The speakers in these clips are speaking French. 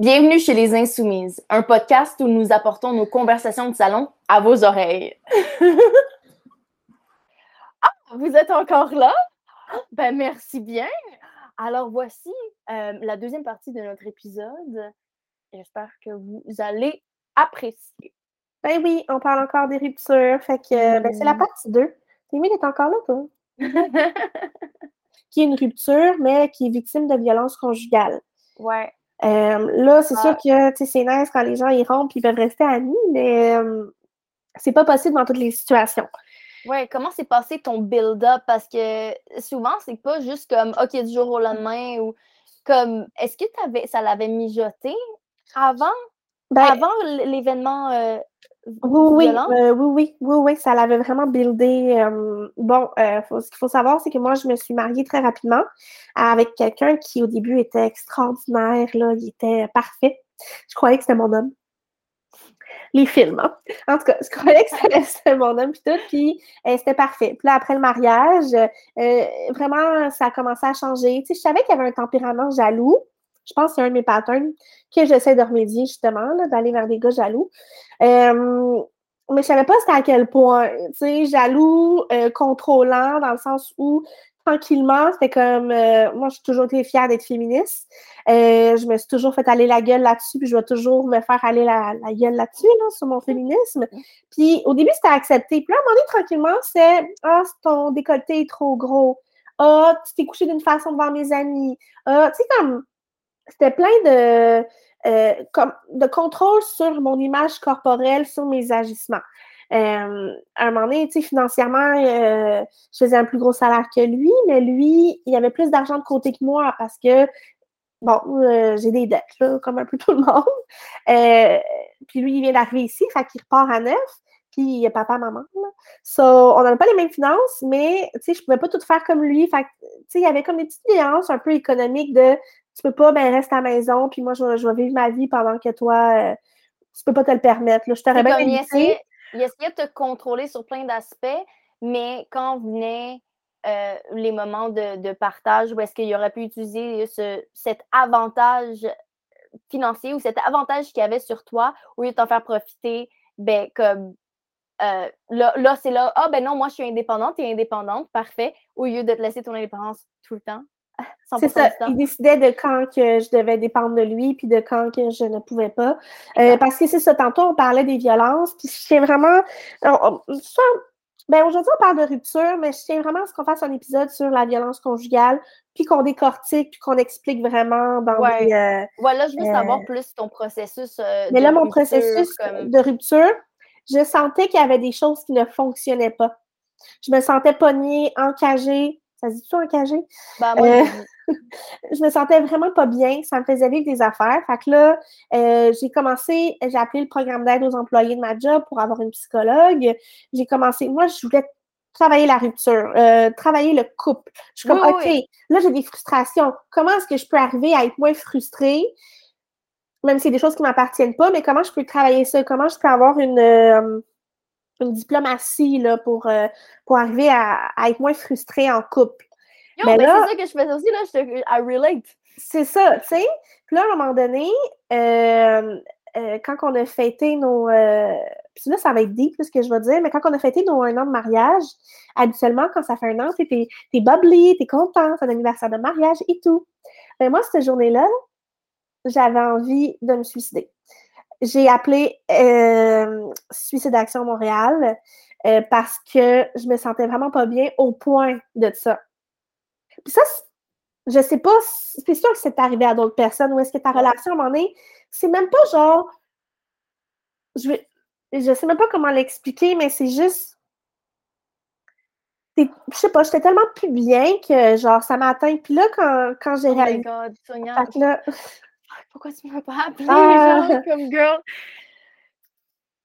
Bienvenue chez Les Insoumises, un podcast où nous apportons nos conversations de salon à vos oreilles. ah, vous êtes encore là? Ben merci bien. Alors voici euh, la deuxième partie de notre épisode. J'espère que vous allez apprécier. Ben oui, on parle encore des ruptures. Fait que ben, c'est la partie 2. Témine est encore là, toi? qui est une rupture, mais qui est victime de violence conjugale. Ouais. Euh, là, c'est sûr que c'est nice quand les gens y rompent ils peuvent rester amis, mais euh, c'est pas possible dans toutes les situations. Ouais, comment s'est passé ton build-up? Parce que souvent, c'est pas juste comme OK du jour au lendemain ou comme est-ce que avais, ça l'avait mijoté avant? Ben avant l'événement euh, oui, oui, oui, oui, oui, ça l'avait vraiment buildé. bon, ce qu'il faut savoir, c'est que moi, je me suis mariée très rapidement avec quelqu'un qui, au début, était extraordinaire, là, il était parfait. Je croyais que c'était mon homme. Les films, hein. En tout cas, je croyais que c'était mon homme, puis tout, puis c'était parfait. Puis là, après le mariage, vraiment, ça a commencé à changer. Tu sais, je savais qu'il y avait un tempérament jaloux, je pense que c'est un de mes patterns que j'essaie de remédier justement, d'aller vers des gars jaloux. Euh, mais je savais pas c'était à quel point. Tu sais, jaloux, euh, contrôlant, dans le sens où tranquillement, c'était comme euh, moi, je suis toujours été fière d'être féministe. je me suis toujours fait aller la gueule là-dessus, puis je vais toujours me faire aller la, gueule là-dessus, là, sur mon féminisme. Puis au début, c'était accepté. Puis là, à un moment donné, tranquillement, c'est Ah, ton décolleté est trop gros. Ah, tu t'es couché d'une façon devant mes amis. Ah, tu sais, comme c'était plein de, euh, de contrôle sur mon image corporelle, sur mes agissements. Euh, à un moment donné, financièrement, euh, je faisais un plus gros salaire que lui, mais lui, il avait plus d'argent de côté que moi parce que, bon, j'ai des dettes, là, comme un peu tout le monde. puis lui, il vient d'arriver ici, fait qu'il repart à neuf puis il y a papa, maman. So, on n'avait pas les mêmes finances, mais tu sais, je pouvais pas tout faire comme lui. Fait tu sais, il y avait comme des petites nuances un peu économiques de tu peux pas, ben reste à la maison, puis moi, je, vais vivre ma vie pendant que toi, euh, tu peux pas te le permettre. Là. Je t'aurais bien il essayait, il essayait de te contrôler sur plein d'aspects, mais quand venait euh, les moments de, partage où est-ce qu'il aurait pu utiliser ce, cet avantage financier ou cet avantage qu'il avait sur toi, au lieu de t'en faire profiter, ben comme euh, là, là c'est là, ah ben non, moi je suis indépendante, tu es indépendante, parfait, au lieu de te laisser ton indépendance tout le temps. C'est ça. Il décidait de quand que je devais dépendre de lui, puis de quand que je ne pouvais pas. Euh, parce que c'est ça, tantôt, on parlait des violences, puis je tiens vraiment... ben, aujourd'hui, on parle de rupture, mais je tiens vraiment à ce qu'on fasse un épisode sur la violence conjugale, puis qu'on décortique, puis qu'on explique vraiment dans ouais. Euh, voilà, je veux savoir euh, plus ton processus Mais là, mon processus de rupture, je sentais qu'il y avait des choses qui ne fonctionnaient pas. Je me sentais pognée, encagée, ça se dit-tu encagé? Ben, euh, je me sentais vraiment pas bien. Ça me faisait vivre des affaires. Fait que là, euh, j'ai commencé, j'ai appelé le programme d'aide aux employés de ma job pour avoir une psychologue. J'ai commencé, moi, je voulais travailler la rupture, euh, travailler le couple. Je suis comme, OK, là, j'ai des frustrations. Comment est-ce que je peux arriver à être moins frustrée? Même si c'est des choses qui ne m'appartiennent pas, mais comment je peux travailler ça? Comment je peux avoir une une diplomatie là, pour, euh, pour arriver à, être moins frustrée en couple. mais ben, c'est ça que je faisais aussi, là, je te, I relate. C'est ça, tu sais. Puis là, à un moment donné, euh, euh, quand on a fêté nos. puis là, ça va être deep, ce que je vais dire, mais quand on a fêté nos un an de mariage, habituellement, quand ça fait un an, t'es es bubbly, t'es content, c'est un anniversaire de mariage et tout. Mais ben, moi, cette journée-là, j'avais envie de me suicider j'ai appelé euh, Suicide Action Montréal euh, parce que je me sentais vraiment pas bien au point de ça. Puis ça, je sais pas, c'est sûr que c'est arrivé à d'autres personnes ou est-ce que ta relation à un moment donné, c'est même pas genre. Je, vais, je sais même pas comment l'expliquer, mais c'est juste. Je sais pas, j'étais tellement plus bien que genre ça m'a atteint. Puis là, quand, quand j'ai oh réalisé. God, Sonia pourquoi tu m'as pas appelé, ah! comme girl?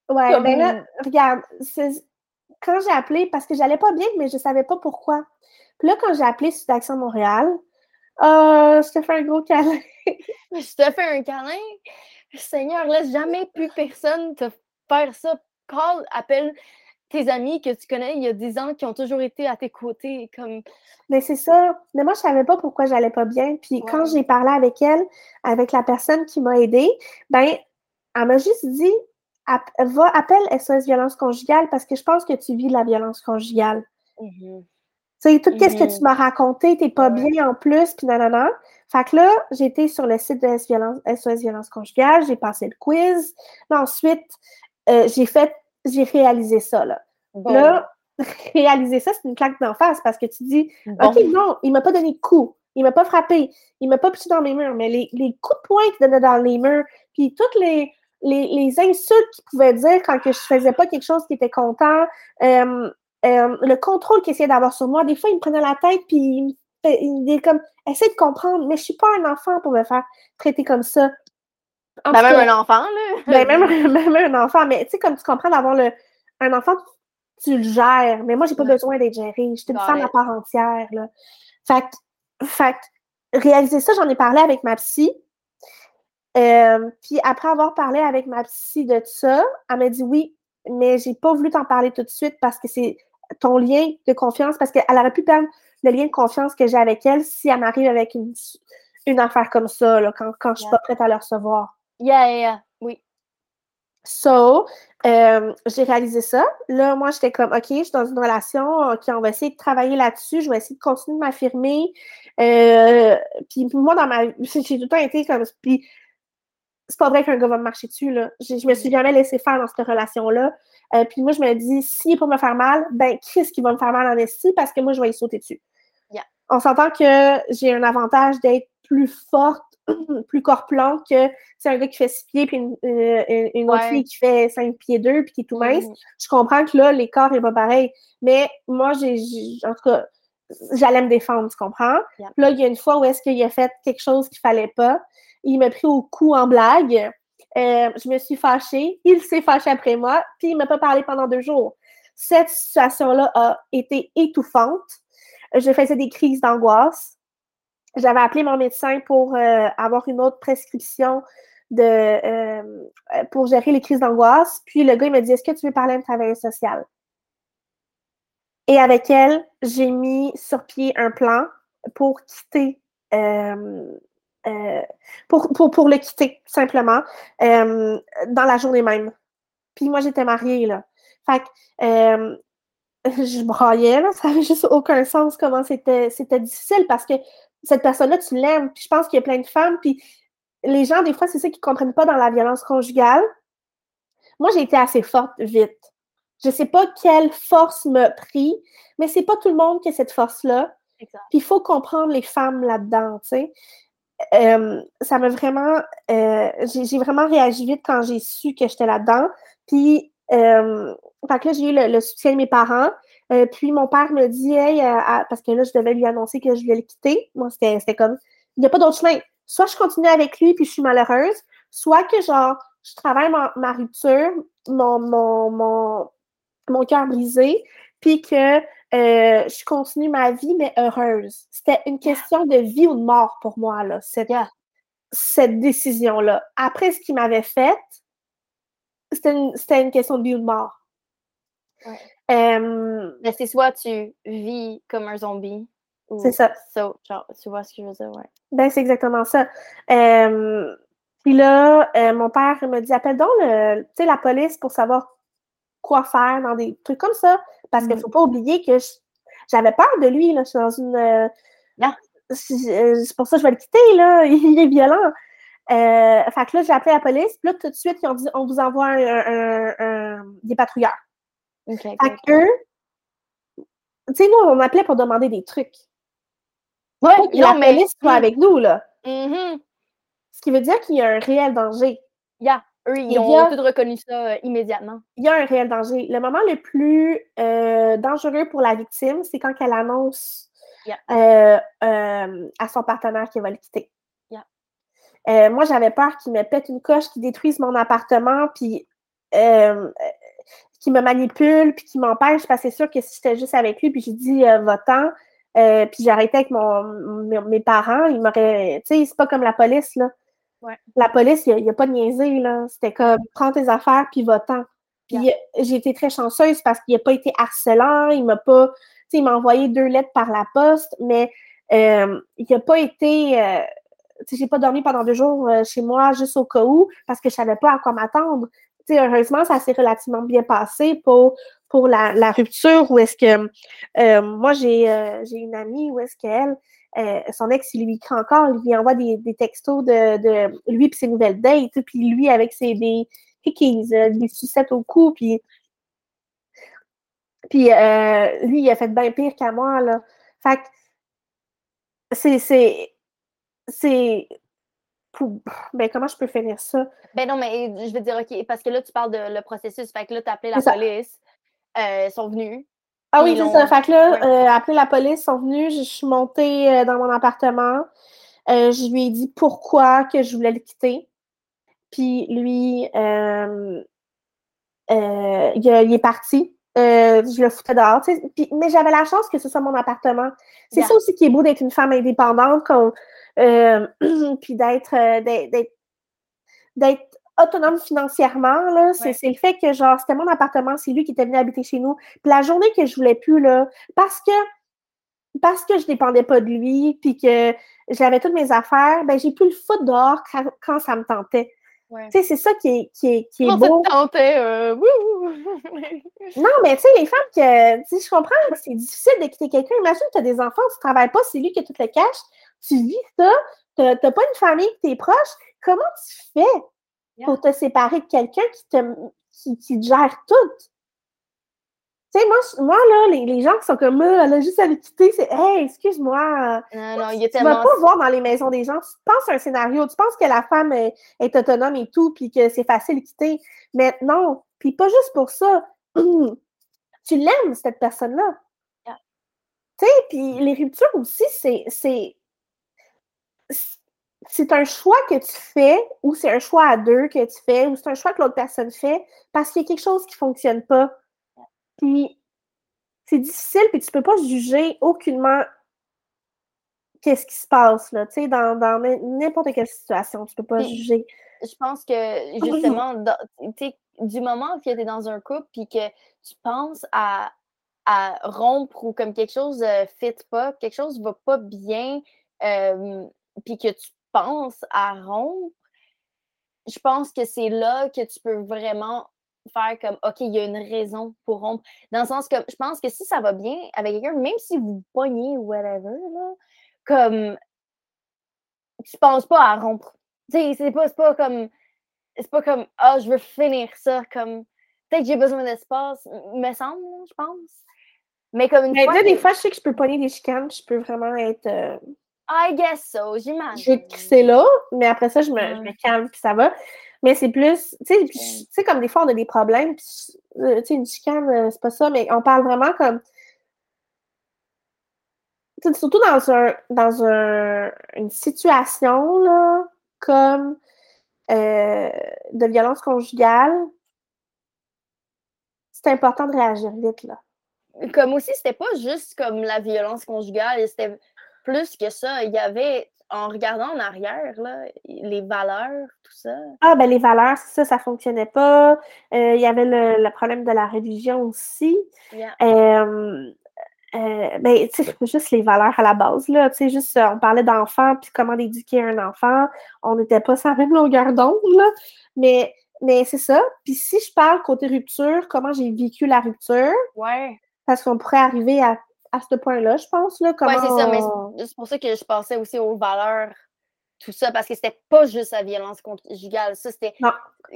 Ouais, ben là, regarde, quand j'ai appelé, parce que j'allais pas bien, mais je savais pas pourquoi. Puis là, quand j'ai appelé Sud Action Montréal, euh, je te fais un gros câlin. je te fais un câlin? Seigneur, laisse jamais plus personne te faire ça. Call, appelle tes amis que tu connais il y a 10 ans qui ont toujours été à tes côtés. Comme... Mais c'est ça. Mais moi, je savais pas pourquoi j'allais pas bien. Puis quand j'ai parlé avec elle, avec la personne qui m'a aidée, ben, elle m'a juste dit va, appelle SOS violence conjugale parce que je pense que tu vis de la violence conjugale. Mm-hmm. Tu sais, tout ce que tu mm-hmm. m'as raconté, t'es pas bien en plus, puis nanana. Fait que là, j'étais sur le site de SOS Violence Conjugale, j'ai passé le quiz. ensuite, euh, j'ai fait, j'ai réalisé ça, là. Là, réaliser ça, c'est une claque d'en face parce que tu dis, OK, non, il m'a pas donné de coup, il m'a pas frappé, il m'a pas poussé dans mes murs, mais les, les coups de poing qu'il donnait dans les murs, puis toutes les, les, les insultes qu'il pouvait dire quand que je faisais pas quelque chose qui était content, euh, euh, le contrôle qu'il essayait d'avoir sur moi, des fois, il me prenait la tête, puis il, il est comme, essaie de comprendre, mais je suis pas un enfant pour me faire traiter comme ça. Ben, même un enfant, là. Ben, même, même, un enfant, mais tu sais, comme tu comprends d'avoir le, un enfant, tu le gères, mais moi, j'ai pas besoin d'être gérée. Je suis une femme à part entière, là. Fait, fait réaliser ça, j'en ai parlé avec ma psy. Euh, puis après avoir parlé avec ma psy de ça, elle m'a dit oui, mais j'ai pas voulu t'en parler tout de suite parce que c'est ton lien de confiance, parce qu'elle aurait pu perdre le lien de confiance que j'ai avec elle si elle m'arrive avec une, une, affaire comme ça, là, quand, quand je suis pas prête à le recevoir. Yeah, yeah, yeah. oui. So, euh, j'ai réalisé ça. Là, moi, j'étais comme, OK, je suis dans une relation, OK, on va essayer de travailler là-dessus, je vais essayer de continuer de m'affirmer. Euh, puis moi, dans ma j'ai tout le temps été comme, puis c'est pas vrai qu'un gars va me marcher dessus, là. Je, me suis jamais laissé faire dans cette relation-là. Euh, puis moi, je me dis, s'il est pour me faire mal, ben, qu'est-ce qui va me faire mal en estime parce que moi, je vais y sauter dessus. On s'entend que j'ai un avantage d'être plus forte, plus corpulent que c'est un gars qui fait six pieds puis une, euh, autre fille qui fait cinq pieds deux puis qui est tout mince. Mm. Je comprends que là, les corps n'est pas pareil. Mais moi, j'ai, en tout cas, j'allais me défendre, tu comprends? Là, il y a une fois où est-ce qu'il a fait quelque chose qu'il fallait pas il m'a pris au cou en blague. Euh, je me suis fâchée. Il s'est fâché après moi, puis il ne m'a pas parlé pendant deux jours. Cette situation-là a été étouffante. Je faisais des crises d'angoisse. J'avais appelé mon médecin pour euh, avoir une autre prescription de, euh, pour gérer les crises d'angoisse. Puis le gars, il m'a dit Est-ce que tu veux parler à une travailleuse sociale? Et avec elle, j'ai mis sur pied un plan pour quitter euh, pour, pour, pour, le quitter, simplement, dans la journée même. Puis moi, j'étais mariée, là. Fait que je broyais, là. Ça n'avait juste aucun sens comment c'était difficile parce que cette personne-là, tu l'aimes. Puis je pense qu'il y a plein de femmes. Puis les gens, des fois, c'est ça qu'ils ne comprennent pas dans la violence conjugale. Moi, j'ai été assez forte vite. Je ne sais pas quelle force m'a pris, mais c'est pas tout le monde qui a cette force-là. Puis il faut comprendre les femmes là-dedans, tu sais. Euh, ça m'a vraiment. Euh, j'ai vraiment réagi vite quand j'ai su que j'étais là-dedans. Puis, euh, que j'ai eu le, soutien de mes parents. Euh, puis, mon père me dit, hey, parce que là, je devais lui annoncer que je voulais le quitter. Moi, c'était comme, il n'y a pas d'autre chemin. Soit je continue avec lui, puis je suis malheureuse, soit que, genre, je travaille ma, rupture, mon, mon, mon, mon cœur brisé, puis que euh, je continue ma vie, mais heureuse. C'était une question de vie ou de mort pour moi, là, cette, cette décision-là. Après ce qu'il m'avait fait, c'était une, une, question de vie ou de mort. Mais c'est soit tu vis comme un zombie. C'est ça. tu vois ce que je veux dire, ouais. Ben, c'est exactement ça. puis là, euh, mon père m'a dit appelle donc la police pour savoir quoi faire dans des trucs comme ça. Parce qu'il ne mmh. faut pas oublier que j'avais peur de lui. Là. Je suis dans une. Euh, euh, c'est pour ça que je vais le quitter, là. Il est violent. Euh, fait que là, j'ai appelé la police. Puis là, tout de suite, ils ont dit on vous envoie des patrouilleurs. Fait que tu sais, nous, on appelait pour demander des trucs. Ouais, la police soit avec nous, là. Mmh Ce qui veut dire qu'il y a un réel danger. Yeah. Eux, ils ont tout reconnu ça euh, immédiatement. Il y a un réel danger. Le moment le plus euh, dangereux pour la victime, c'est quand elle annonce euh, à son partenaire qu'elle va le quitter. moi, j'avais peur qu'il me pète une coche, qu'il détruise mon appartement, puis qu'il me manipule, puis qu'il m'empêche, parce que c'est sûr que si j'étais juste avec lui, puis j'ai dit va-t'en, puis j'arrêtais avec mon, mes parents, il m'aurait. Tu sais, c'est pas comme la police, là. Ouais. La police, il n'y a, pas de niaiser, là. C'était comme prends tes affaires puis va-t'en. Puis j'ai été très chanceuse parce qu'il n'a pas été harcelant, il m'a pas, tu sais, il m'a envoyé deux lettres par la poste, mais il n'a pas été, tu sais, j'ai pas dormi pendant deux jours chez moi juste au cas où parce que je savais pas à quoi m'attendre. Heureusement, ça s'est relativement bien passé pour, pour la, rupture où est-ce que moi j'ai une amie où est-ce qu'elle son ex, il lui écrit encore, il lui envoie des, textos de, de lui et ses nouvelles dates, puis lui avec ses des, hickeys, des sucettes au cou, puis, puis euh, lui, il a fait bien pire qu'à moi. Fait que c'est, c'est, ben, comment je peux finir ça? Ben non, mais je veux dire, OK, parce que là, tu parles de le processus. Fait que là, tu as appelé la police. Euh, ils sont venus. Ah oui, c'est ça. Fait que là, euh, appelé la police, ils sont venus. Je suis montée dans mon appartement. je lui ai dit pourquoi que je voulais le quitter. Puis lui, euh, euh, il, est parti. Euh, je le foutais dehors. mais j'avais la chance que ce soit mon appartement. C'est ça aussi qui est beau d'être une femme indépendante, puis d'être d'être autonome financièrement. C'est le fait que genre c'était mon appartement, c'est lui qui était venu habiter chez nous. Puis la journée que je voulais plus, là, parce que parce que je dépendais pas de lui, puis que j'avais toutes mes affaires, ben j'ai pu le foutre dehors quand ça me tentait. Tu sais, c'est ça qui est, qui est, qui est beau. Euh, non, mais tu sais, les femmes que, tu sais, je comprends c'est difficile de quitter quelqu'un. Imagine que tu as des enfants, tu travailles pas, c'est lui qui a tout le cash, tu vis ça, tu n'as pas une famille t'es proche. Comment tu fais pour te séparer de quelqu'un qui te, qui, qui te gère tout? Tu sais, moi, moi, là, les, les, gens qui sont comme, ah, elle a juste à le quitter, c'est, hey, excuse-moi. Non, non, il est tu vas pas voir dans les maisons des gens. Tu penses à un scénario, tu penses que la femme est, autonome et tout, puis que c'est facile de quitter. Mais non. Puis pas juste pour ça. tu l'aimes, cette personne-là. Tu sais, puis les ruptures aussi, c'est, c'est, un choix que tu fais, ou c'est un choix à deux que tu fais, ou c'est un choix que l'autre personne fait, parce qu'il y a quelque chose qui fonctionne pas puis c'est difficile, puis tu peux pas juger aucunement qu'est-ce qui se passe, là, tu sais, dans, n'importe quelle situation, tu peux pas juger. Je pense que, justement, du moment que tu es dans un couple, puis que tu penses à, rompre ou comme quelque chose ne fit pas, quelque chose va pas bien, puis que tu penses à rompre, je pense que c'est là que tu peux vraiment faire comme OK, il y a une raison pour rompre. Dans le sens que je pense que si ça va bien avec quelqu'un, même si vous pognez ou whatever, là, comme tu penses pas à rompre. Tu sais, c'est pas, pas comme c'est pas comme Ah, oh, je veux finir ça comme peut-être que j'ai besoin d'espace, me semble, je pense. Mais comme une Mais fois. Là, des fois, je sais que je peux pogner des chicanes, je peux vraiment être. Euh, I guess so, j'imagine. Je vais crisser là, mais après ça, je me, je me calme puis ça va. Mais c'est plus, tu sais, comme des fois, on a des problèmes, puis, euh, tu sais, une chicane, euh, c'est pas ça, mais on parle vraiment comme. Surtout dans, un, dans un, une situation, là, comme euh, de violence conjugale, c'est important de réagir vite, là. Comme aussi, c'était pas juste comme la violence conjugale, c'était plus que ça. Il y avait en regardant en arrière, là, les valeurs, tout ça. Ah, ben les valeurs, ça, ça fonctionnait pas. Euh, il y avait le, problème de la religion aussi. Euh, euh, ben, tu sais, juste les valeurs à la base, là. Tu sais, juste, on parlait d'enfants, puis comment éduquer un enfant. On n'était pas sans même longueur d'onde, là. Mais, mais c'est ça. Puis si je parle côté rupture, comment j'ai vécu la rupture. Ouais. Parce qu'on pourrait arriver à à ce point-là, je pense. Là, Oui, c'est ça, mais c'est pour ça que je pensais aussi aux valeurs, tout ça, parce que c'était pas juste la violence conjugale. Ça, c'était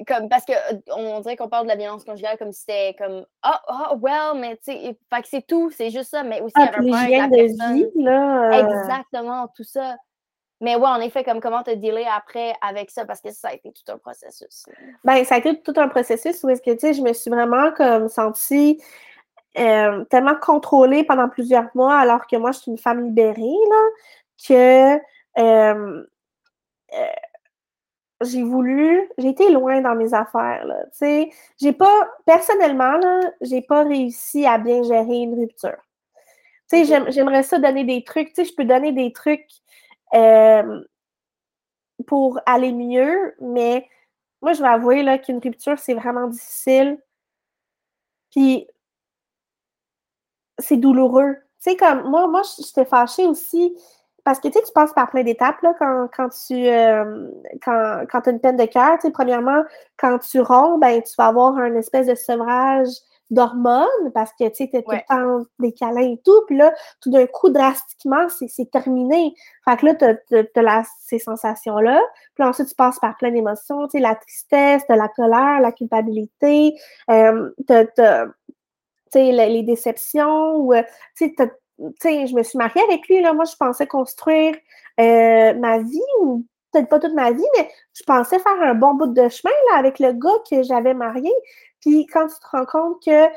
comme parce que euh, on dirait qu'on parle de la violence conjugale comme si c'était comme Ah, oh, well, mais tu sais, fait que c'est tout, c'est juste ça, mais aussi ah, il y avait un de vie, là. Euh Exactement, tout ça. Mais ouais, en effet, comme comment te dealer après avec ça, parce que ça a été tout un processus. Ben, ça a été tout un processus où est-ce que, tu sais, je me suis vraiment comme sentie euh, tellement contrôlée pendant plusieurs mois, alors que moi, je suis une femme libérée, là, que euh, euh, j'ai voulu, j'ai été loin dans mes affaires, là, tu sais. J'ai pas, personnellement, là, j'ai pas réussi à bien gérer une rupture. Tu sais, j'aimerais ça donner des trucs, tu sais, je peux donner des trucs pour aller mieux, mais moi, je vais avouer, là, qu'une rupture, c'est vraiment difficile Puis c'est douloureux. Tu sais, comme moi, moi, j'étais fâchée aussi parce que tu sais, tu passes par plein d'étapes là, quand, quand tu euh, quand, quand as une peine de cœur. Tu sais, premièrement, quand tu romps, ben, tu vas avoir un espèce de sevrage d'hormones parce que tu sais, tout le temps des câlins et tout. Puis là, tout d'un coup, drastiquement, c'est terminé. Fait que là, tu as, ces sensations-là. Puis ensuite, tu passes par plein d'émotions, tu sais, la tristesse, la colère, la culpabilité, euh, les, les déceptions, ou, euh, tu sais, je me suis mariée avec lui, là, moi, je pensais construire euh, ma vie, ou peut-être pas toute ma vie, mais je pensais faire un bon bout de chemin là, avec le gars que j'avais marié. Puis quand tu te rends compte que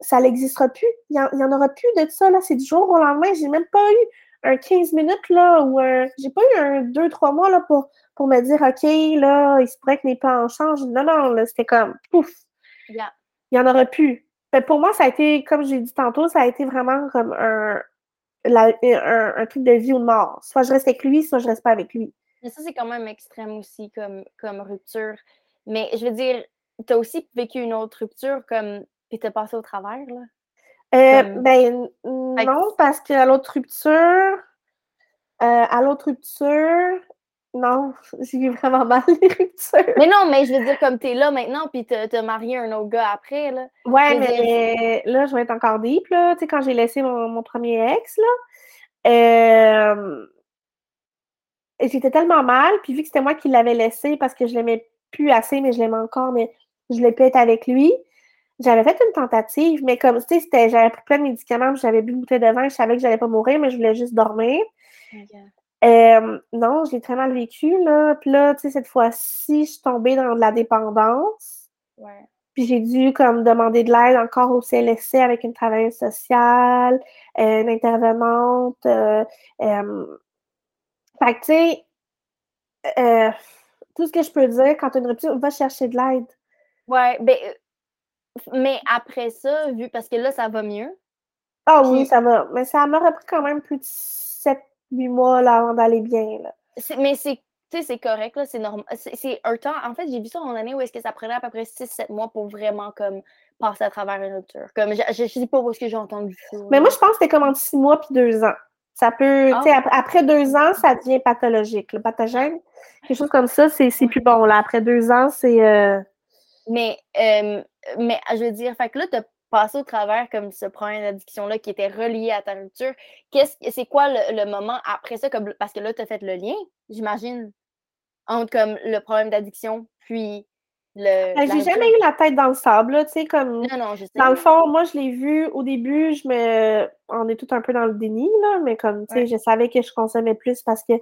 ça n'existera plus, il n'y en, aura plus de ça, là, c'est du jour au lendemain. J'ai même pas eu un 15 minutes, là, ou un, j'ai pas eu un 2-3 mois, là, pour, pour me dire, OK, là, il se pourrait que mes plans changent. Non, non, là, c'était comme, pouf. Il n'y en aura plus. Ben, pour moi, ça a été, comme j'ai dit tantôt, ça a été vraiment comme un, un, truc de vie ou de mort. Soit je reste avec lui, soit je reste pas avec lui. Mais ça, c'est quand même extrême aussi comme, comme rupture. Mais je veux dire, tu as aussi vécu une autre rupture comme tu t'es passé au travers, là? Euh, ben non, parce qu'à l'autre rupture, euh, à l'autre rupture, non, j'ai vraiment mal les ruptures. Mais non, mais je veux dire, comme t'es là maintenant, puis t'as marié un autre gars après, là. Ouais, mais là, je vais être encore deep, là. Tu sais, quand j'ai laissé mon, premier ex, là, euh... j'étais tellement mal, puis vu que c'était moi qui l'avais laissé parce que je l'aimais plus assez, mais je l'aimais encore, mais je voulais plus être avec lui, j'avais fait une tentative, mais comme, tu sais, j'avais pris plein de médicaments, j'avais bu une bouteille de vin, je savais que j'allais pas mourir, mais je voulais juste dormir. Euh, non, j'ai très mal vécu, là. Puis là, tu sais, cette fois-ci, je suis tombée dans de la dépendance. Ouais. Puis j'ai dû, comme, demander de l'aide encore au CLSC avec une travailleuse sociale, euh, une intervenante. Euh, fait que, tu sais, tout ce que je peux dire, quand tu as une rupture, va chercher de l'aide. Ouais, ben, mais après ça, vu, parce que là, ça va mieux. Ah oui, ça va. Mais ça m'a repris quand même plus de 7 huit mois là, avant d'aller bien. Là. Mais c'est c'est correct, c'est normal. C'est un temps. En fait, j'ai vu ça en année où est-ce que ça prenait à peu près 6-7 mois pour vraiment comme passer à travers une rupture. Comme je, je, sais pas où est-ce que j'ai entendu ça. Mais moi, je pense que c'était comme entre 6 mois puis 2 ans. Ça peut, ah. après 2 ans, ça devient pathologique, le pathogène. Quelque chose comme ça, c'est plus bon. Là. Après 2 ans, c'est. Euh mais, euh, mais je veux dire, fait que là, tu passer au travers comme ce problème d'addiction-là qui était relié à ta rupture. Qu'est-ce, c'est quoi le, moment après ça? Comme, parce que là, tu as fait le lien, j'imagine, entre comme le problème d'addiction puis le. Ben, j'ai jamais eu la tête dans le sable, tu sais, comme. Non, non, je sais. Dans le fond, moi, je l'ai vu au début, je me. On est tout un peu dans le déni, là, mais comme, tu sais, je savais que je consommais plus parce que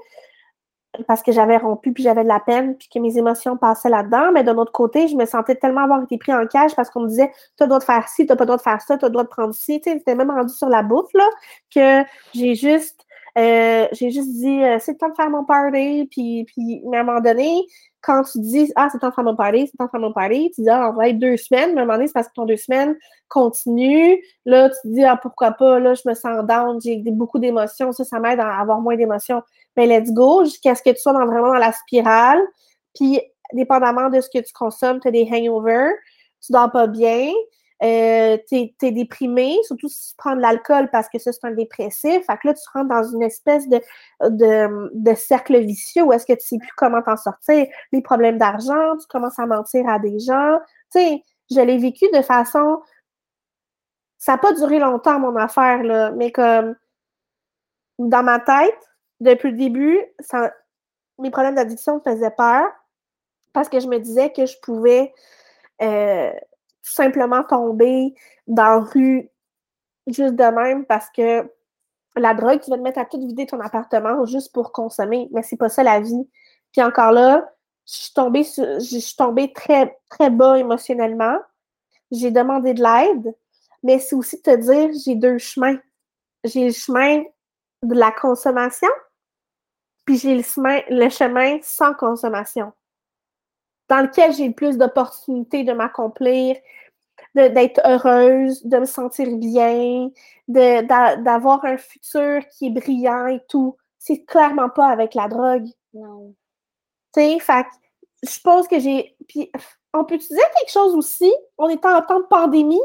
parce que j'avais rompu, puis j'avais de la peine, puis que mes émotions passaient là-dedans. Mais d'un autre côté, je me sentais tellement avoir été pris en cage parce qu'on me disait Tu as le droit de faire ci, tu n'as pas le droit de faire ça, tu as le droit de prendre ci. Tu sais, c'était même rendu sur la bouffe, là, que j'ai juste, euh, j'ai juste dit euh, C'est le temps de faire mon party. Puis, puis, à un moment donné, quand tu dis Ah, c'est le temps de faire mon party, c'est le temps de faire mon party, tu dis Ah, on va être deux semaines. Mais à un moment donné, c'est parce que ton deux semaines continue. Là, tu te dis Ah, pourquoi pas, là, je me sens down, j'ai beaucoup d'émotions. Ça, ça m'aide à avoir moins d'émotions ben let's go, jusqu'à ce que tu sois vraiment dans la spirale. Puis, dépendamment de ce que tu consommes, tu as des hangovers, tu dors pas bien, euh, tu es, déprimé, surtout si tu prends de l'alcool parce que ça, c'est un dépressif. Fait que là, tu rentres dans une espèce de, de, cercle vicieux où est-ce que tu sais plus comment t'en sortir. Les problèmes d'argent, tu commences à mentir à des gens. Tu sais, je l'ai vécu de façon... Ça n'a pas duré longtemps, mon affaire, là, mais comme dans ma tête, depuis le début, mes problèmes d'addiction me faisaient peur parce que je me disais que je pouvais euh, tout simplement tomber dans la rue juste de même parce que la drogue, tu vas te mettre à tout vider ton appartement juste pour consommer, mais c'est pas ça la vie. Puis encore là, je suis tombée, je suis tombée très, très bas émotionnellement. J'ai demandé de l'aide, mais c'est aussi te dire, j'ai deux chemins. J'ai le chemin de la consommation, puis j'ai le chemin, le chemin sans consommation, dans lequel j'ai le plus d'opportunités de m'accomplir, d'être heureuse, de me sentir bien, d'avoir un futur qui est brillant et tout. C'est clairement pas avec la drogue. Non. Tu sais, fait je pense que j'ai. Puis on peut utiliser quelque chose aussi? On est en temps de pandémie.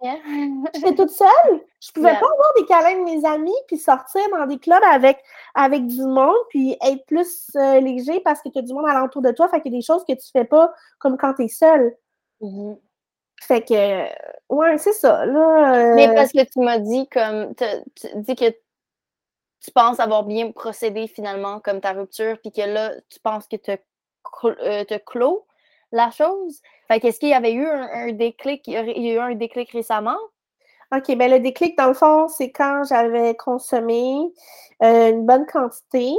J'étais toute seule. Je pouvais pas avoir des câlins de mes amis, puis sortir dans des clubs avec, avec du monde, puis être plus euh, léger parce que tu as du monde alentour de toi. Fait qu'il y a des choses que tu fais pas comme quand tu es seule. Mm-hmm. Fait que, ouais, c'est ça. Là, Mais parce que tu m'as dit, comme, tu dis que tu penses avoir bien procédé finalement comme ta rupture, puis que là, tu penses que tu as clos la chose. Fait qu'est-ce qu'il y avait eu un, déclic, il y a eu un déclic récemment? OK, ben le déclic, dans le fond, c'est quand j'avais consommé euh, une bonne quantité.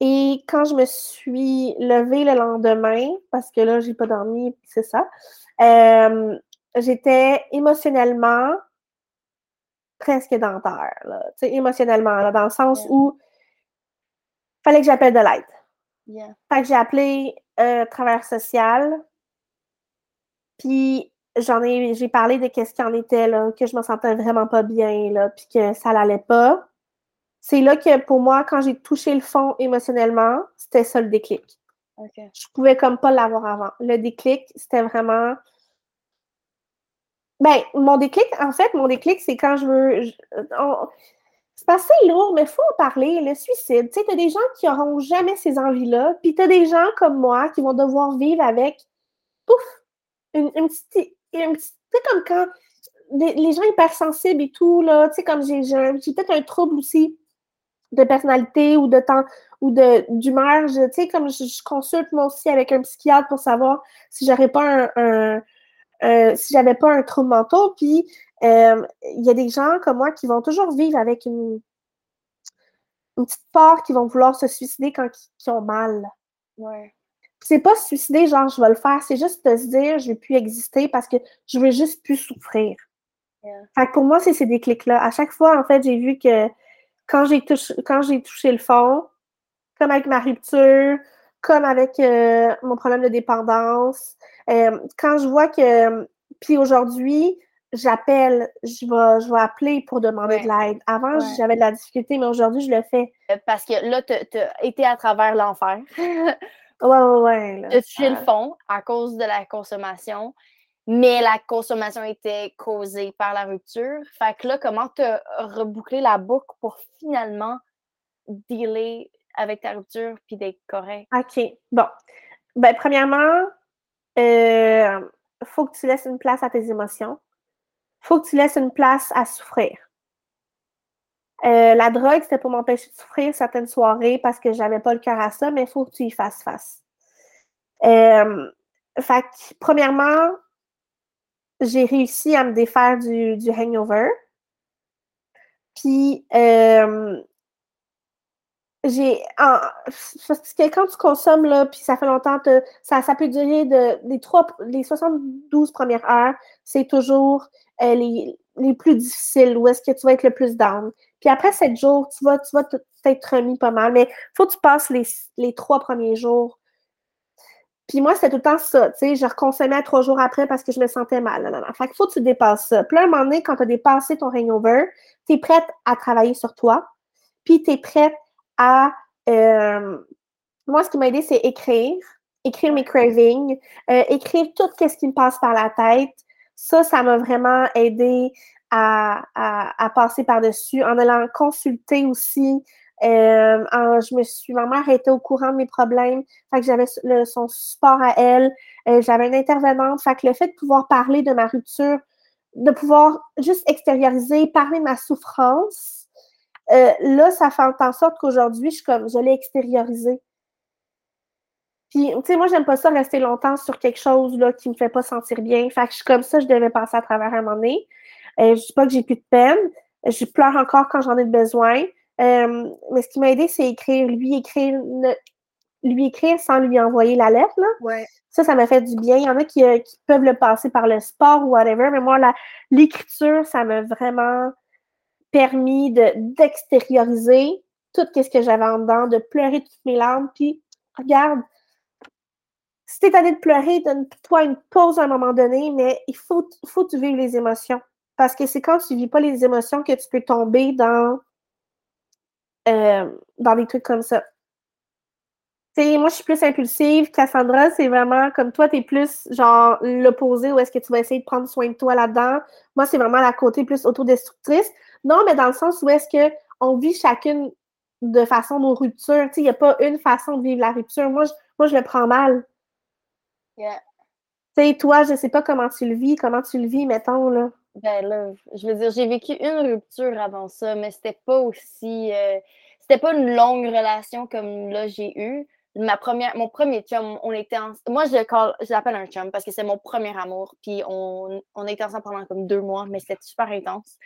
Et quand je me suis levée le lendemain, parce que là, j'ai pas dormi, c'est ça, euh, j'étais émotionnellement presque dentaire, là, émotionnellement, dans le sens où il fallait que j'appelle de l'aide. Fait que j'ai appelé un travailleur social, puis j'en ai, j'ai parlé de qu'est-ce qu'il en était, là, que je me sentais vraiment pas bien, là, puis que ça l'allait pas. C'est là que pour moi, quand j'ai touché le fond émotionnellement, c'était ça le déclic. Je pouvais comme pas l'avoir avant. Le déclic, c'était vraiment. Ben, mon déclic, en fait, mon déclic, c'est quand je veux. C'est assez lourd, mais il faut en parler. Le suicide, tu sais, tu as des gens qui n'auront jamais ces envies-là, puis tu as des gens comme moi qui vont devoir vivre avec, pouf, une. Une petite tu sais, comme quand les, gens hypersensibles et tout, là, tu sais, comme j'ai peut-être un trouble aussi de personnalité ou de temps ou d'humeur. Tu sais, comme je, consulte moi aussi avec un psychiatre pour savoir si j'aurais pas un, si j'avais pas un trouble mental. Puis euh, il y a des gens comme moi qui vont toujours vivre avec une, une petite part qui vont vouloir se suicider quand ils, ont mal. Ouais. C'est pas se suicider, genre je vais le faire, c'est juste de se dire je vais plus exister parce que je veux juste plus souffrir. Fait que pour moi, c'est ces déclics-là. À chaque fois, en fait, j'ai vu que quand j'ai touché, quand j'ai touché le fond, comme avec ma rupture, comme avec euh, mon problème de dépendance, euh, quand je vois que, puis aujourd'hui, j'appelle, je vais, je vais appeler pour demander de l'aide. Avant, j'avais de la difficulté, mais aujourd'hui, je le fais. Euh, parce que là, tu as été à travers l'enfer. ouais, ouais, ouais. Tu as touché le fond à cause de la consommation mais la consommation était causée par la rupture. Fait que là, comment tu as rebouclé la boucle pour finalement dealer avec ta rupture puis d'être correct? OK. Bon. Ben, premièrement, il euh, faut que tu laisses une place à tes émotions. Faut que tu laisses une place à souffrir. Euh, la drogue, c'était pour m'empêcher de souffrir certaines soirées parce que j'avais pas le cœur à ça, mais il faut que tu y fasses face. Euh, fait que, premièrement, j'ai réussi à me défaire du, hangover. Puis, euh, Parce que quand tu consommes, là, puis ça fait longtemps, ça, ça peut durer de, les, trois, les 72 premières heures, c'est toujours euh, les, les, plus difficiles, où est-ce que tu vas être le plus down. Puis après sept jours, tu vas, tu vas t'être remis pas mal, mais faut que tu passes les, les trois premiers jours puis moi, c'était tout le temps ça, tu sais, je reconsommais trois jours après parce que je me sentais mal. Là, Fait qu'il faut que tu dépasses ça. Puis là, un moment donné, quand tu as dépassé ton hangover, tu es prête à travailler sur toi, puis tu es prête à... Euh, moi, ce qui m'a aidé, c'est écrire, écrire mes cravings, euh, écrire tout ce qui me passe par la tête. Ça, ça m'a vraiment aidé à, à, passer par-dessus, en allant consulter aussi euh, je me suis, ma mère était au courant de mes problèmes, fait que j'avais son support à elle, j'avais une intervenante, fait que le fait de pouvoir parler de ma rupture, de pouvoir juste extérioriser, parler de ma souffrance, euh, là, ça fait en sorte qu'aujourd'hui, je, comme, je l'ai extériorisé. Puis, tu sais, moi, j'aime pas ça rester longtemps sur quelque chose là, qui me fait pas sentir bien. Fait que je suis comme ça, je devais passer à travers un moment donné. je dis pas que j'ai plus de peine. Je pleure encore quand j'en ai besoin. Euh, mais ce qui m'a aidé, c'est écrire, lui écrire, lui écrire sans lui envoyer la lettre. Ouais. Ça, ça m'a fait du bien. Il y en a qui, euh, qui, peuvent le passer par le sport ou whatever, mais moi, l'écriture, ça m'a vraiment permis d'extérioriser tout ce que j'avais en dedans, de pleurer toutes mes larmes. Puis, regarde, si t'es allé de pleurer, donne-toi une pause à un moment donné, mais il faut, faut que tu vives les émotions. Parce que c'est quand tu vis pas les émotions que tu peux tomber dans euh, dans des trucs comme ça. moi, je suis plus impulsive. Cassandra, c'est vraiment comme toi, tu es plus genre l'opposé où est-ce que tu vas essayer de prendre soin de toi là-dedans. Moi, c'est vraiment la côté plus autodestructrice. Non, mais dans le sens où est-ce qu'on vit chacune de façon nos ruptures. Il n'y a pas une façon de vivre la rupture. Moi, je, moi, je le prends mal. Yeah. Tu sais, toi, je ne sais pas comment tu le vis, comment tu le vis, mettons, là? Ben là, je veux dire, j'ai vécu une rupture avant ça, mais c'était pas aussi. Euh, c'était pas une longue relation comme là j'ai eu ma première, mon premier chum, on était en, Moi, je, l'appelle un chum parce que c'est mon premier amour. Puis on, on était ensemble pendant comme deux mois, mais c'était super intense.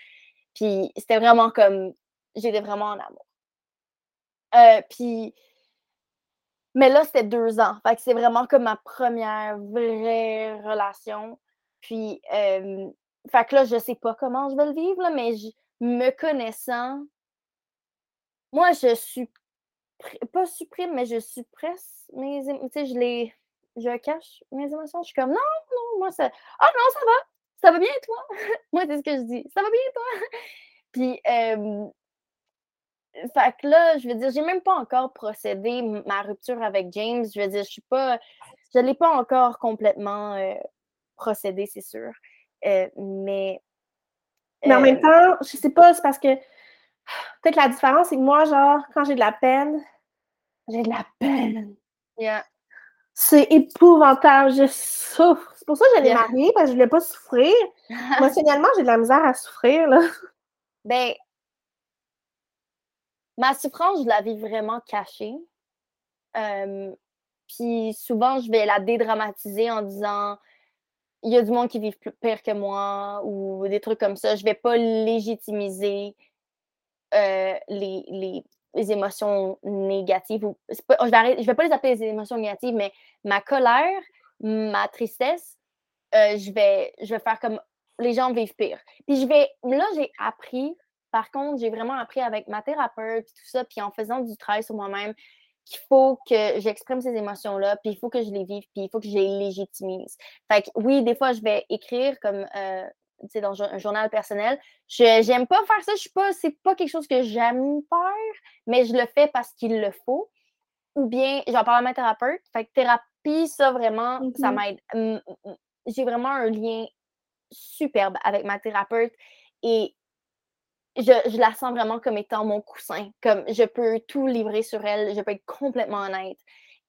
Puis c'était vraiment comme. J'étais vraiment en amour. Euh, puis. Mais là, c'était deux ans. Fait que c'est vraiment comme ma première vraie relation. Puis. Euh, fait que là, je sais pas comment je vais le vivre, mais je, me connaissant, moi, je suis pas supprime, mais je suppresse mes. Tu sais, je les. Je cache mes émotions. Je suis comme non, non, moi ça. Ah non, ça va. Ça va bien toi? moi, c'est ce que je dis. Ça va bien toi? Puis euh, fait que là, je veux dire, j'ai même pas encore procédé ma rupture avec James. Je veux dire, je suis pas. Je l'ai pas encore complètement euh, procédé, c'est sûr. Euh, mais. Mais en même temps, je sais pas, c'est parce que peut-être la différence, c'est que moi, genre, quand j'ai de la peine, j'ai de la peine. C'est épouvantable, je souffre. C'est pour ça que j'allais yeah. marier, parce que je voulais pas souffrir. Émotionnellement, j'ai de la misère à souffrir, là. Ben, ma souffrance, je la vis vraiment cachée. puis souvent, je vais la dédramatiser en disant il y a du monde qui vit pire que moi ou des trucs comme ça. Je vais pas légitimiser euh, les, les émotions négatives. Ou, je, vais vais pas les appeler des émotions négatives, mais ma colère, ma tristesse, euh, je, vais, je vais faire comme les gens vivent pire. Puis je vais, là, j'ai appris, par contre, j'ai vraiment appris avec ma thérapeute, puis tout ça, puis en faisant du travail sur moi-même, qu'il faut que j'exprime ces émotions-là, puis il faut que je les vive, puis il faut que je les légitimise. Fait que oui, des fois, je vais écrire comme euh, dans un journal personnel. Je j'aime pas faire ça, je suis pas, c'est pas quelque chose que j'aime faire, mais je le fais parce qu'il le faut. Ou bien, j'en parle à ma thérapeute. Fait que thérapie, ça vraiment, ça mm-hmm. m'aide. J'ai vraiment un lien superbe avec ma thérapeute et je, la sens vraiment comme étant mon coussin. Comme je peux tout livrer sur elle, je peux être complètement honnête.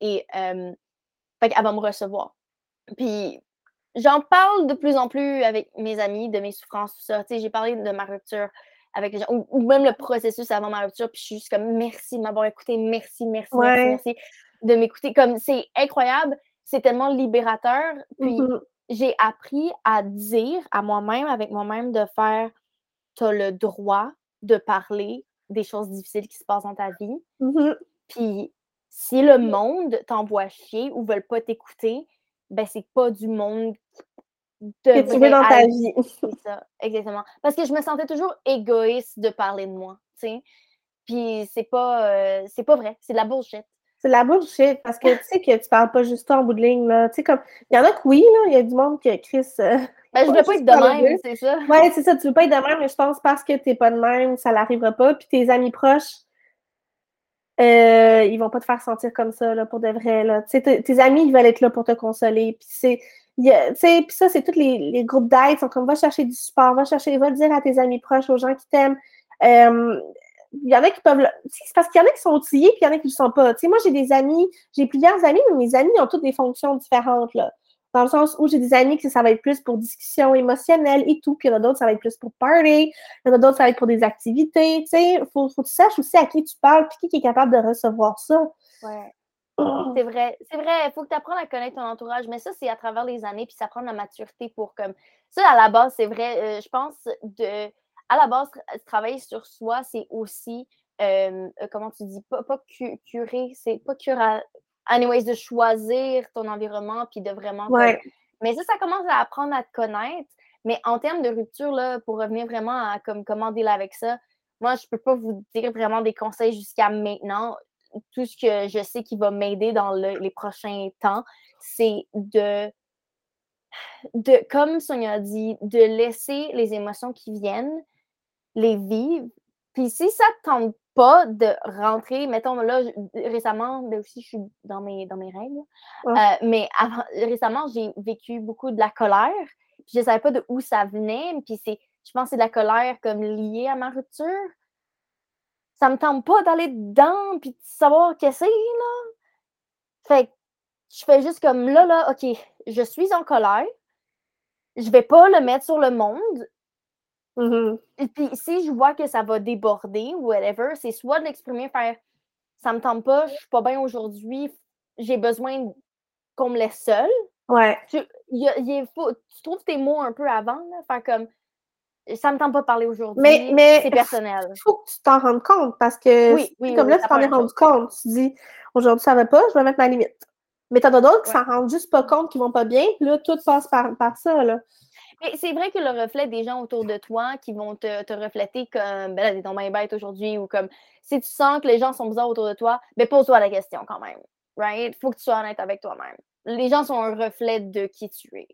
Et euh, fait qu'elle va me recevoir. Puis j'en parle de plus en plus avec mes amis de mes souffrances, tout ça. j'ai parlé de ma rupture avec les gens, ou, même le processus avant ma rupture, puis je suis juste comme merci de m'avoir écouté, merci, merci, merci, de m'écouter. Comme c'est incroyable, c'est tellement libérateur. Puis mmh j'ai appris à dire à moi-même, avec moi-même, de faire tu as le droit de parler des choses difficiles qui se passent dans ta vie. Mmh puis si le monde t'envoie chier ou veulent pas t'écouter, ben c'est pas du monde que tu veux dans ta vie. ça, exactement. Parce que je me sentais toujours égoïste de parler de moi, tu sais. Puis c'est pas, euh, c'est pas vrai, c'est de la bullshit. C'est de la bullshit parce que tu sais que tu parles pas juste toi en bout de ligne, là. Tu sais, comme, il y en a que oui, là, il y a du monde qui Chris. Euh, ben, je veux pas être de même, c'est ça. Ouais, c'est ça, tu veux pas être de même, mais je pense parce que t'es pas de même, ça n'arrivera pas. Puis tes amis proches, euh, ils vont pas te faire sentir comme ça, là, pour de vrai, là. Tes amis, ils veulent être là pour te consoler. Puis c'est puis ça, c'est tous les, groupes d'aide sont comme va chercher du support, va chercher, va le dire à tes amis proches, aux gens qui t'aiment. Euh, il y en a qui peuvent. C'est parce qu'il y en a qui sont outillés, puis il y en a qui ne le sont pas. Tu sais, moi, j'ai des amis, j'ai plusieurs amis, mais mes amis ont toutes des fonctions différentes. Là. Dans le sens où j'ai des amis que ça va être plus pour discussion émotionnelle et tout, puis il y en a d'autres, ça va être plus pour party, il y en a d'autres, ça va être pour des activités. Tu sais, il faut, faut que tu saches aussi à qui tu parles, puis qui est capable de recevoir ça. Ouais. Oh. C'est vrai, c'est vrai. Il faut que tu apprennes à connaître ton entourage, mais ça, c'est à travers les années, puis ça prend de la maturité pour comme. Ça, à la base, c'est vrai. Euh, je pense de. À la base, travailler sur soi, c'est aussi. Euh, comment tu dis Pas, pas curer, c'est pas curer. Anyways, de choisir ton environnement, puis de vraiment. Mais ça, ça commence à apprendre à te connaître. Mais en termes de rupture, là, pour revenir vraiment à comme, comment dealer avec ça, moi, je peux pas vous dire vraiment des conseils jusqu'à maintenant tout ce que je sais qui va m'aider dans les prochains temps, c'est de, de, comme Sonia a dit, de laisser les émotions qui viennent, les vivre. Puis si ça ne tente pas de rentrer, mettons, là, récemment, mais ben aussi, je suis dans mes, dans mes règles, euh, mais récemment, j'ai vécu beaucoup de la colère. Je ne savais pas de où ça venait, puis c'est, je pense que c'est de la colère comme liée à ma rupture. Ça me tente pas d'aller dedans, puis de savoir qu'est-ce que c'est, là. Fait que je fais juste comme là, là, OK, je suis en colère. Je vais pas le mettre sur le monde. Mmh Et puis si je vois que ça va déborder ou whatever, c'est soit de l'exprimer, faire ça me tente pas, je suis pas bien aujourd'hui, j'ai besoin qu'on me laisse seule. Ouais. Tu, y faut, tu trouves tes mots un peu avant, là, faire comme ça me tente pas de parler aujourd'hui. Mais, mais c'est personnel. Il faut que tu t'en rendes compte parce que oui, oui, comme là, tu t'en es rendu compte. Tu dis aujourd'hui ça va pas, je vais mettre ma limite. Mais t'en as d'autres qui s'en rendent juste pas compte, qui vont pas bien, puis là, tout passe par, par ça. Là. C'est vrai que le reflet des gens autour de toi qui vont te, te refléter comme ben là, t'es tombé bête aujourd'hui ou comme si tu sens que les gens sont bizarres autour de toi, ben pose-toi la question quand même. Right? Faut que tu sois honnête avec toi-même. Les gens sont un reflet de qui tu es.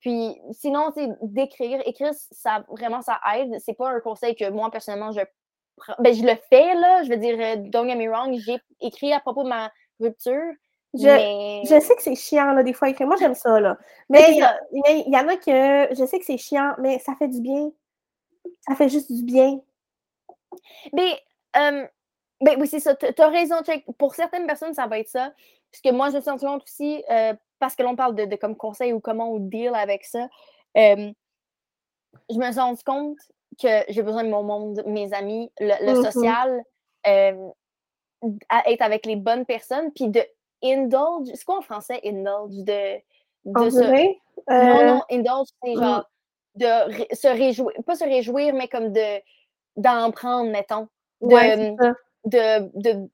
Puis sinon, c'est d'écrire. Écrire, ça vraiment ça aide. C'est pas un conseil que moi personnellement je ben, je le fais là. Je veux dire, euh, don't get me wrong, j'ai écrit à propos de ma rupture. Je, je sais que c'est chiant, là, des fois, écrire. Moi, j'aime ça, là. Mais il y, en a que je sais que c'est chiant, mais ça fait du bien. Ça fait juste du bien. Mais, ben oui, c'est ça. Tu as raison, Pour certaines personnes, ça va être ça. Parce que moi, je me sens compte aussi, euh, parce que l'on parle de, comme conseil ou comment on deal avec ça. je me suis rendu compte que j'ai besoin de mon monde, mes amis, le, mm-hmm. social, être avec les bonnes personnes, puis de indulge. C'est quoi en français, indulge? De, de se... Non, euh, non, indulge, c'est mm. genre de se réjouir, pas se réjouir, mais comme de d'en prendre, mettons. De, de, de,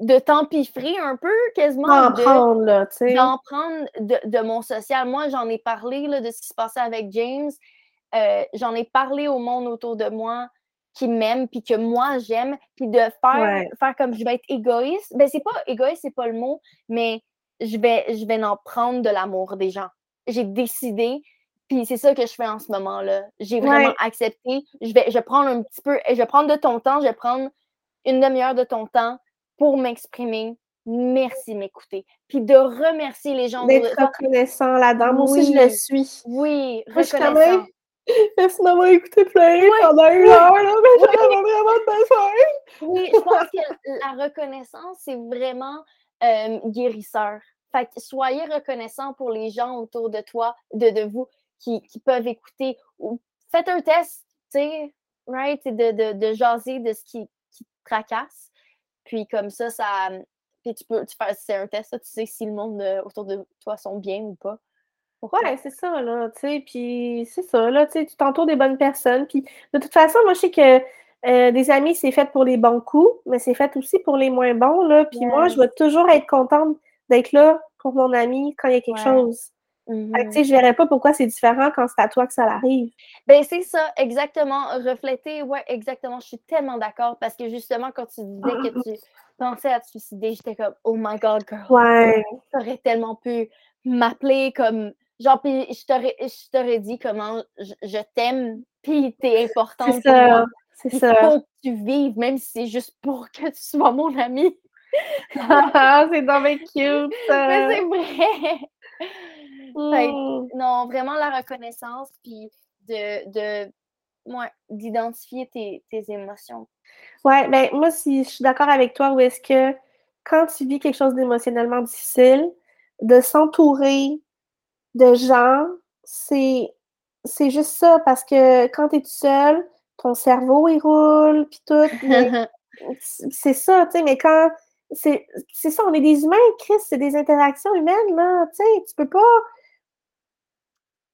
de t'empiffrer un peu, quasiment. D'en prendre, là, tu sais. D'en prendre de, de, mon social. Moi, j'en ai parlé là, de ce qui se passait avec James. Euh, j'en ai parlé au monde autour de moi qui m'aime puis que moi j'aime puis de faire faire comme je vais être égoïste. Ben c'est pas égoïste c'est pas le mot mais je vais je vais en prendre de l'amour des gens. J'ai décidé puis c'est ça que je fais en ce moment là j'ai vraiment accepté. Je vais je prendre un petit peu je vais prendre de ton temps je vais prendre une demi-heure de ton temps pour m'exprimer. Merci de m'écouter. Puis de remercier les gens d'être reconnaissant là-dedans. Moi aussi je le suis. Oui reconnaissant Merci d'avoir écouté pleurer pendant une heure, là, mais j'avais vraiment besoin. Oui, je pense que la reconnaissance, c'est vraiment euh, guérisseur. Fait que soyez reconnaissant pour les gens autour de toi, de, de vous, qui, qui peuvent écouter. Ou faites un test, tu sais, right? De, de, de jaser de ce qui, qui te tracasse. Puis comme ça, ça. Puis tu peux, tu fais, c'est un test, tu sais si le monde euh, autour de toi sont bien ou pas. Ouais, c'est ça, là, tu sais, puis c'est ça, là, tu sais, tu t'entoures des bonnes personnes, puis de toute façon, moi, je sais que euh, des amis, c'est fait pour les bons coups, mais c'est fait aussi pour les moins bons, là, puis moi, je vais toujours être contente d'être là pour mon ami quand il y a quelque chose. tu mm-hmm. sais, je verrais pas pourquoi c'est différent quand c'est à toi que ça arrive. Ben, c'est ça, exactement. Refléter, ouais, exactement. Je suis tellement d'accord parce que justement, quand tu disais que tu pensais à te suicider, j'étais comme, oh my god, girl. Ouais. T'aurais tellement pu m'appeler comme Genre, puis je t'aurais dit comment je, t'aime, puis t'es importante C'est ça, c'est ça. Faut que tu vives, même si c'est juste pour que tu sois mon ami. Ah, c'est dommage cute! Mais c'est vrai! Non, vraiment la reconnaissance, puis de, de d'identifier tes, tes, émotions. Ouais, ben moi, si je suis d'accord avec toi, où est-ce que quand tu vis quelque chose d'émotionnellement difficile, de s'entourer de gens, c'est, c'est juste ça, parce que quand tu es tout seul, ton cerveau, il roule, puis tout. c'est ça, tu sais, mais quand. C'est, c'est ça, on est des humains, Chris, c'est des interactions humaines, là, tu sais, tu peux pas.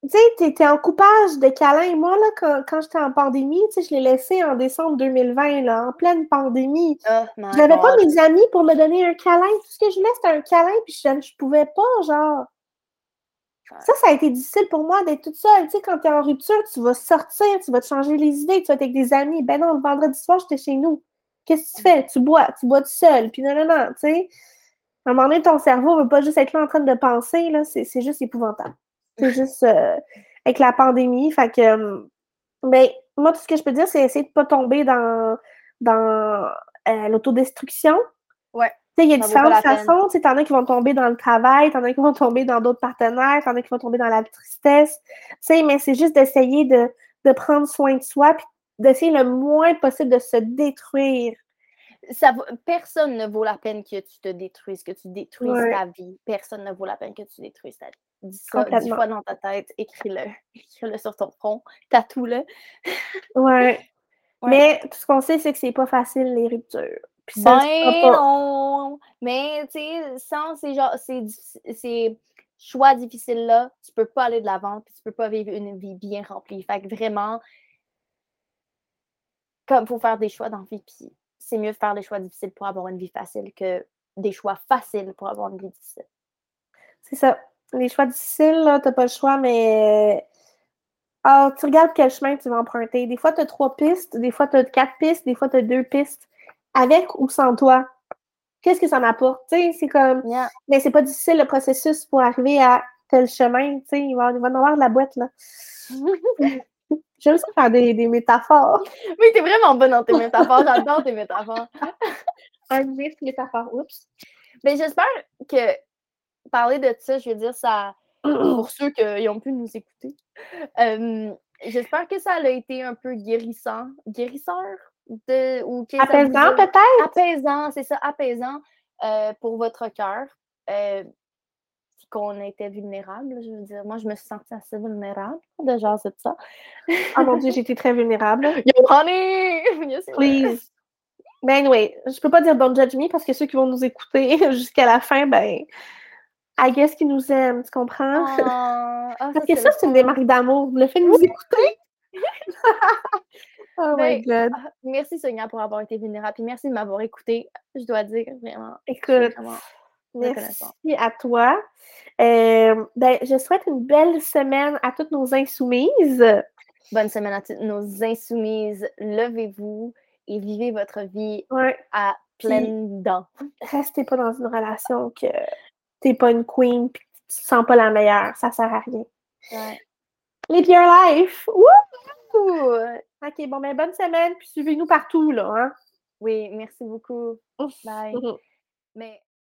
Tu sais, t'es en coupage de câlins. Moi, là, quand, quand j'étais en pandémie, tu sais, je l'ai laissé en décembre 2020, là, en pleine pandémie. Oh J'avais pas mes amis pour me donner un câlin. Tout ce que je voulais, c'était un câlin, puis je, je pouvais pas, genre. Ça, ça a été difficile pour moi d'être toute seule. Tu sais, quand tu es en rupture, tu vas sortir, tu vas te changer les idées, tu vas être avec des amis. Ben non, le vendredi soir, j'étais chez nous. Qu'est-ce que tu fais? Tu bois, tu bois tout seul. Puis non, non, non, tu sais. À un moment donné, ton cerveau ne veut pas juste être là en train de penser, là. C'est juste épouvantable. C'est juste euh, avec la pandémie. Fait que, mais ben, moi, tout ce que je peux dire, c'est essayer de ne pas tomber dans, dans euh, l'autodestruction. Ouais. Il y a différentes façons. Tu en as qui vont tomber dans le travail, t'en as qui vont tomber dans d'autres partenaires, t'en as qui vont tomber dans la tristesse. sais, mais c'est juste d'essayer de, de, prendre soin de soi, puis d'essayer le moins possible de se détruire. Ça, personne ne vaut la peine que tu te détruises, que tu détruises ta vie. Personne ne vaut la peine que tu détruises ta vie. Dis ça dix fois dans ta tête, écris-le. Écris-le sur ton front, tatoue-le. ouais. Mais tout ce qu'on sait, c'est que c'est pas facile, les ruptures. Ben non! Mais, tu sais, sans ces, genre, ces, choix difficiles-là, tu peux pas aller de l'avant, puis tu peux pas vivre une vie bien remplie. Fait que vraiment, comme faut faire des choix dans la vie, puis c'est mieux de faire des choix difficiles pour avoir une vie facile que des choix faciles pour avoir une vie difficile. C'est ça. Les choix difficiles, là, t'as pas le choix, mais ah, tu regardes quel chemin tu vas emprunter. Des fois, tu as trois pistes, des fois, tu as quatre pistes, des fois, tu as deux pistes. Avec ou sans toi, qu'est-ce que ça m'apporte? c'est comme. Mais c'est pas difficile le processus pour arriver à tel chemin. il va, il va en avoir de la boîte, là. J'aime ça faire des, des métaphores. Oui, t'es vraiment bonne dans tes métaphores. J'adore tes métaphores. Un mythe métaphore. Oups. Mais j'espère que parler de ça, je veux dire, ça pour ceux qui ont pu nous écouter. J'espère que ça a été un peu guérissant, guérisseur de, ou apaisant peut-être? Apaisant, c'est ça, apaisant euh, pour votre cœur. Euh, qu'on était vulnérable, je veux dire. Moi, je me suis sentie assez vulnérable de genre c'est ça. oh mon Dieu, j'étais très vulnérable. Yo, honey! Please. Mais anyway, je peux pas dire don't judge me parce que ceux qui vont nous écouter jusqu'à la fin, ben, I guess qu'ils nous aiment, tu comprends? Ah, ah, Parce que ça, c'est une démarque d'amour. Le fait de nous écouter. Oh my God. Ah, merci Sonia pour avoir été vulnérable. Puis merci de m'avoir écouté. Je dois dire vraiment. Écoute. merci à toi. Euh, ben, je souhaite une belle semaine à toutes nos insoumises. Bonne semaine à toutes nos insoumises. Levez-vous et vivez votre vie à pleines dents. Restez pas dans une relation que t'es pas une queen puis tu te sens pas la meilleure. Ça sert à rien. Ouais. Live your life! Wouhou! OK, bon, ben bonne semaine, puis suivez-nous partout, là. Hein? Oui, merci beaucoup. Bye. Mais...